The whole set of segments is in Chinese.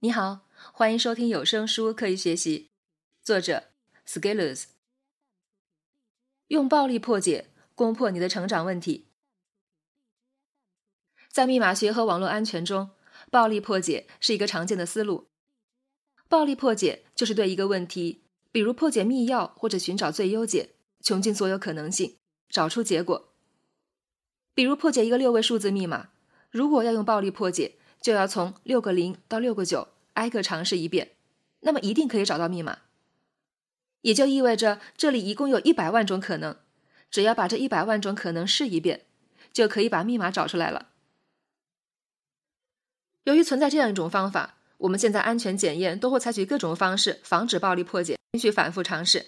你好，欢迎收听有声书《刻意学习》，作者 Scalers。用暴力破解，攻破你的成长问题。在密码学和网络安全中，暴力破解是一个常见的思路。暴力破解就是对一个问题，比如破解密钥或者寻找最优解，穷尽所有可能性，找出结果。比如破解一个六位数字密码，如果要用暴力破解，就要从六个零到六个九挨个尝试一遍，那么一定可以找到密码。也就意味着这里一共有一百万种可能，只要把这一百万种可能试一遍，就可以把密码找出来了。由于存在这样一种方法，我们现在安全检验都会采取各种方式防止暴力破解，允许反复尝试，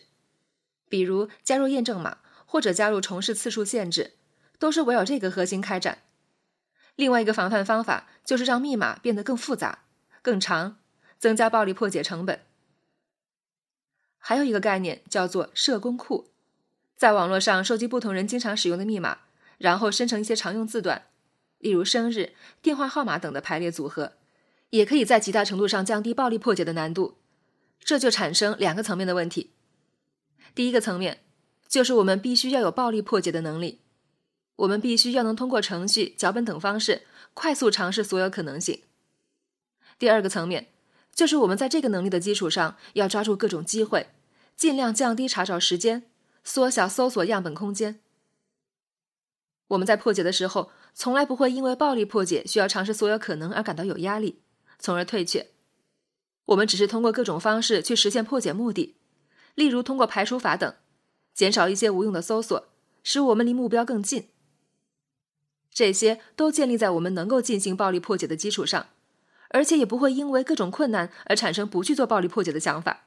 比如加入验证码或者加入重试次数限制，都是围绕这个核心开展。另外一个防范方法就是让密码变得更复杂、更长，增加暴力破解成本。还有一个概念叫做社工库，在网络上收集不同人经常使用的密码，然后生成一些常用字段，例如生日、电话号码等的排列组合，也可以在极大程度上降低暴力破解的难度。这就产生两个层面的问题：第一个层面就是我们必须要有暴力破解的能力。我们必须要能通过程序、脚本等方式快速尝试所有可能性。第二个层面，就是我们在这个能力的基础上，要抓住各种机会，尽量降低查找时间，缩小搜索样本空间。我们在破解的时候，从来不会因为暴力破解需要尝试所有可能而感到有压力，从而退却。我们只是通过各种方式去实现破解目的，例如通过排除法等，减少一些无用的搜索，使我们离目标更近。这些都建立在我们能够进行暴力破解的基础上，而且也不会因为各种困难而产生不去做暴力破解的想法。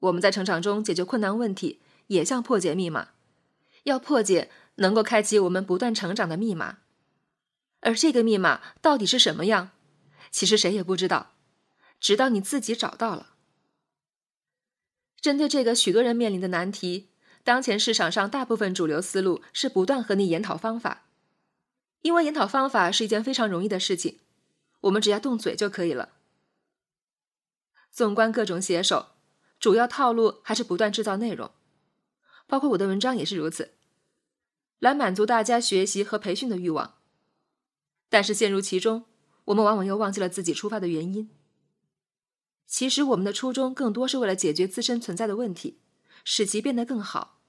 我们在成长中解决困难问题，也像破解密码，要破解能够开启我们不断成长的密码。而这个密码到底是什么样，其实谁也不知道，直到你自己找到了。针对这个许多人面临的难题，当前市场上大部分主流思路是不断和你研讨方法。因为研讨方法是一件非常容易的事情，我们只要动嘴就可以了。纵观各种写手，主要套路还是不断制造内容，包括我的文章也是如此，来满足大家学习和培训的欲望。但是陷入其中，我们往往又忘记了自己出发的原因。其实我们的初衷更多是为了解决自身存在的问题，使其变得更好，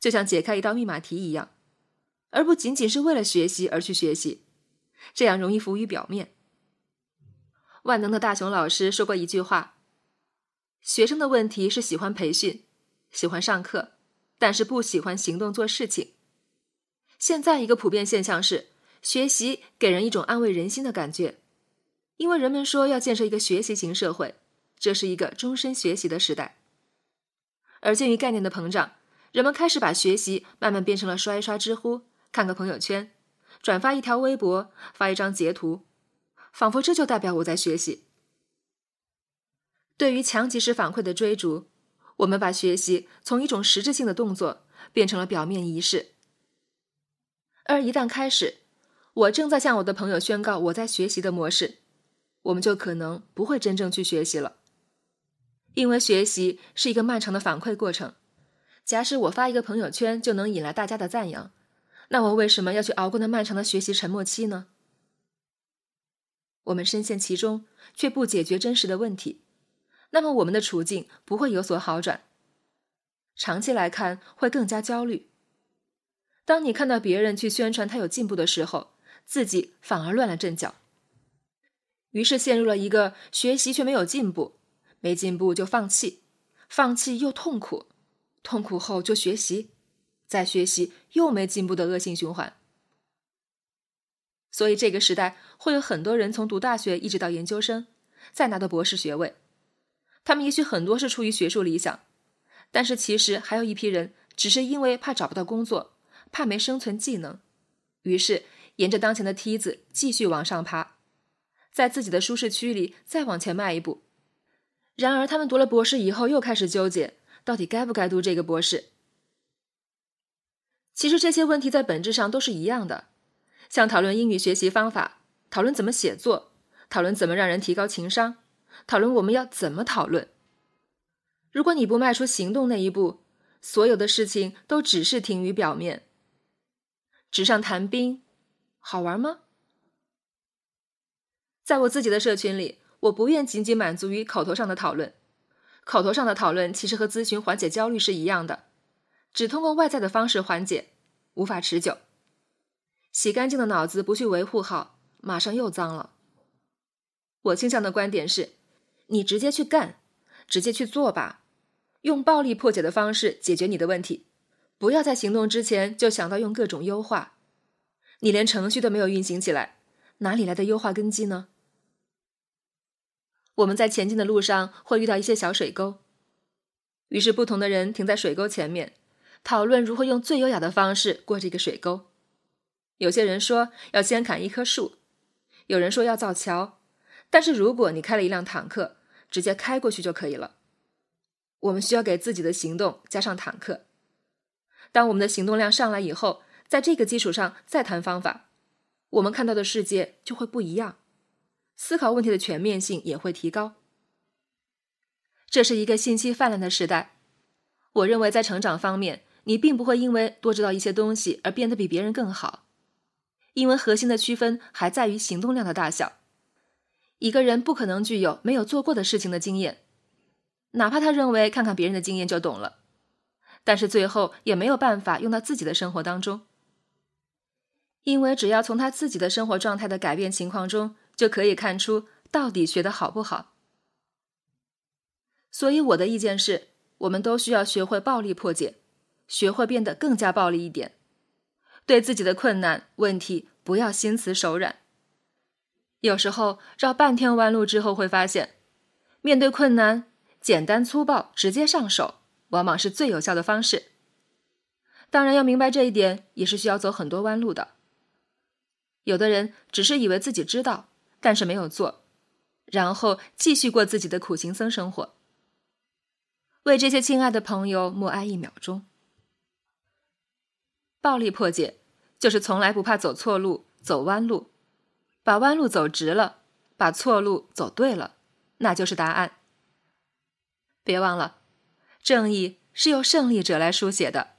就像解开一道密码题一样。而不仅仅是为了学习而去学习，这样容易浮于表面。万能的大熊老师说过一句话：“学生的问题是喜欢培训，喜欢上课，但是不喜欢行动做事情。”现在一个普遍现象是，学习给人一种安慰人心的感觉，因为人们说要建设一个学习型社会，这是一个终身学习的时代。而鉴于概念的膨胀，人们开始把学习慢慢变成了刷一刷知乎。看个朋友圈，转发一条微博，发一张截图，仿佛这就代表我在学习。对于强即时反馈的追逐，我们把学习从一种实质性的动作变成了表面仪式。而一旦开始，我正在向我的朋友宣告我在学习的模式，我们就可能不会真正去学习了，因为学习是一个漫长的反馈过程。假使我发一个朋友圈就能引来大家的赞扬。那我为什么要去熬过那漫长的学习沉默期呢？我们深陷其中，却不解决真实的问题，那么我们的处境不会有所好转，长期来看会更加焦虑。当你看到别人去宣传他有进步的时候，自己反而乱了阵脚，于是陷入了一个学习却没有进步，没进步就放弃，放弃又痛苦，痛苦后就学习。在学习又没进步的恶性循环，所以这个时代会有很多人从读大学一直到研究生，再拿到博士学位。他们也许很多是出于学术理想，但是其实还有一批人只是因为怕找不到工作，怕没生存技能，于是沿着当前的梯子继续往上爬，在自己的舒适区里再往前迈一步。然而他们读了博士以后，又开始纠结，到底该不该读这个博士。其实这些问题在本质上都是一样的，像讨论英语学习方法、讨论怎么写作、讨论怎么让人提高情商，讨论我们要怎么讨论。如果你不迈出行动那一步，所有的事情都只是停于表面。纸上谈兵，好玩吗？在我自己的社群里，我不愿仅仅满足于口头上的讨论。口头上的讨论其实和咨询缓解焦虑是一样的，只通过外在的方式缓解，无法持久。洗干净的脑子不去维护好，马上又脏了。我倾向的观点是，你直接去干，直接去做吧，用暴力破解的方式解决你的问题，不要在行动之前就想到用各种优化。你连程序都没有运行起来，哪里来的优化根基呢？我们在前进的路上会遇到一些小水沟，于是不同的人停在水沟前面，讨论如何用最优雅的方式过这个水沟。有些人说要先砍一棵树，有人说要造桥，但是如果你开了一辆坦克，直接开过去就可以了。我们需要给自己的行动加上坦克。当我们的行动量上来以后，在这个基础上再谈方法，我们看到的世界就会不一样。思考问题的全面性也会提高。这是一个信息泛滥的时代，我认为在成长方面，你并不会因为多知道一些东西而变得比别人更好，因为核心的区分还在于行动量的大小。一个人不可能具有没有做过的事情的经验，哪怕他认为看看别人的经验就懂了，但是最后也没有办法用到自己的生活当中，因为只要从他自己的生活状态的改变情况中。就可以看出到底学的好不好。所以我的意见是，我们都需要学会暴力破解，学会变得更加暴力一点。对自己的困难问题，不要心慈手软。有时候绕半天弯路之后，会发现，面对困难，简单粗暴、直接上手，往往是最有效的方式。当然，要明白这一点，也是需要走很多弯路的。有的人只是以为自己知道。但是没有做，然后继续过自己的苦行僧生活。为这些亲爱的朋友默哀一秒钟。暴力破解就是从来不怕走错路、走弯路，把弯路走直了，把错路走对了，那就是答案。别忘了，正义是由胜利者来书写的。